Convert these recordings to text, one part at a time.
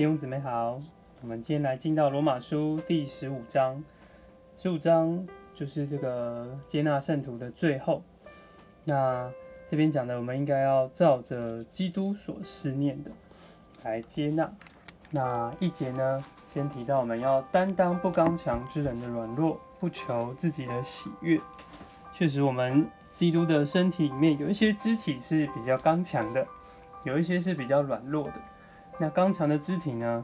弟兄姊妹好，我们今天来进到罗马书第十五章，十五章就是这个接纳圣徒的最后。那这边讲的，我们应该要照着基督所思念的来接纳。那一节呢，先提到我们要担当不刚强之人的软弱，不求自己的喜悦。确实，我们基督的身体里面有一些肢体是比较刚强的，有一些是比较软弱的。那刚强的肢体呢，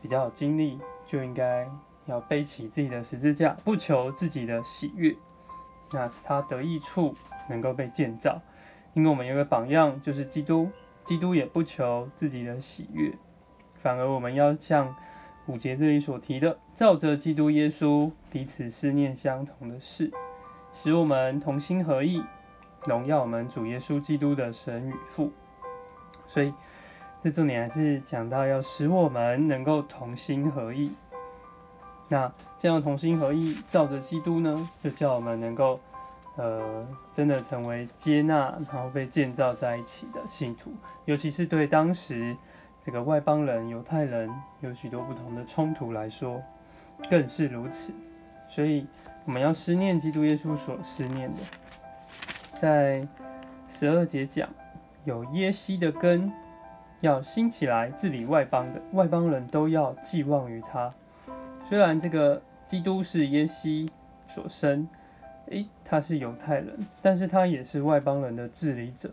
比较有精力，就应该要背起自己的十字架，不求自己的喜悦，那是他得益处能够被建造。因为我们有个榜样，就是基督，基督也不求自己的喜悦，反而我们要像五节这里所提的，照着基督耶稣彼此思念相同的事，使我们同心合意，荣耀我们主耶稣基督的神与父。所以。这重点还是讲到要使我们能够同心合意。那这样同心合意，照着基督呢，就叫我们能够，呃，真的成为接纳，然后被建造在一起的信徒。尤其是对当时这个外邦人、犹太人有许多不同的冲突来说，更是如此。所以我们要思念基督耶稣所思念的。在十二节讲有耶西的根。要兴起来治理外邦的外邦人都要寄望于他。虽然这个基督是耶西所生，诶，他是犹太人，但是他也是外邦人的治理者。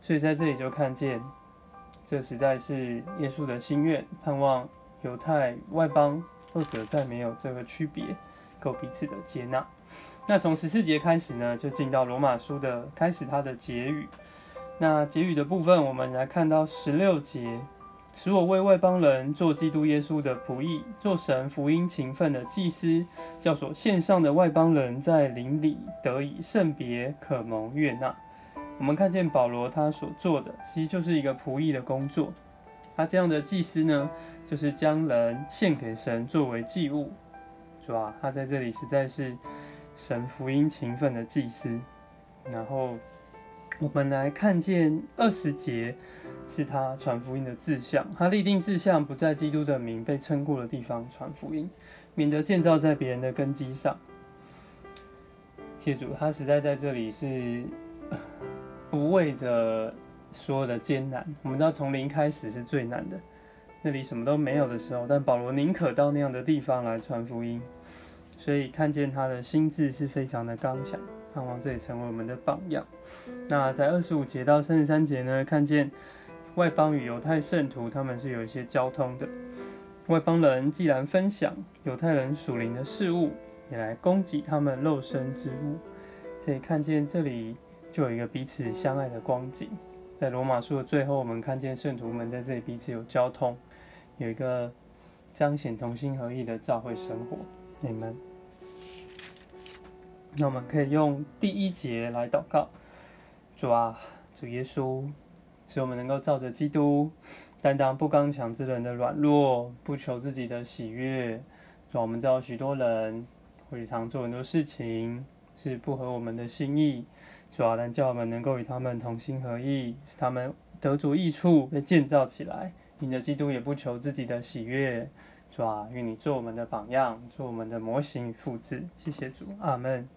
所以在这里就看见，这实在是耶稣的心愿，盼望犹太外邦二者再没有这个区别，够彼此的接纳。那从十四节开始呢，就进到罗马书的开始，他的结语。那结语的部分，我们来看到十六节，使我为外邦人做基督耶稣的仆役，做神福音勤奋的祭司，叫所献上的外邦人在灵里得以圣别，可蒙悦纳。我们看见保罗他所做的，其实就是一个仆役的工作。他这样的祭司呢，就是将人献给神作为祭物，是吧？他在这里实在是神福音勤奋的祭司，然后。我们来看见二十节是他传福音的志向，他立定志向，不在基督的名被称过的地方传福音，免得建造在别人的根基上。谢主，他实在在这里是不为着所有的艰难。我们知道从零开始是最难的，那里什么都没有的时候，但保罗宁可到那样的地方来传福音，所以看见他的心智是非常的刚强。盼望这里成为我们的榜样。那在二十五节到三十三节呢，看见外邦与犹太圣徒他们是有一些交通的。外邦人既然分享犹太人属灵的事物，也来供给他们肉身之物，所以看见这里就有一个彼此相爱的光景。在罗马书的最后，我们看见圣徒们在这里彼此有交通，有一个彰显同心合意的教会生活。你们。那我们可以用第一节来祷告：主啊，主耶稣，使我们能够照着基督，担当不刚强之人的软弱，不求自己的喜悦。主，我们知道许多人会常做很多事情是不合我们的心意，主啊，但叫我们能够与他们同心合意，使他们得着益处，被建造起来。你的基督也不求自己的喜悦，主啊，愿你做我们的榜样，做我们的模型与复制。谢谢主，阿门。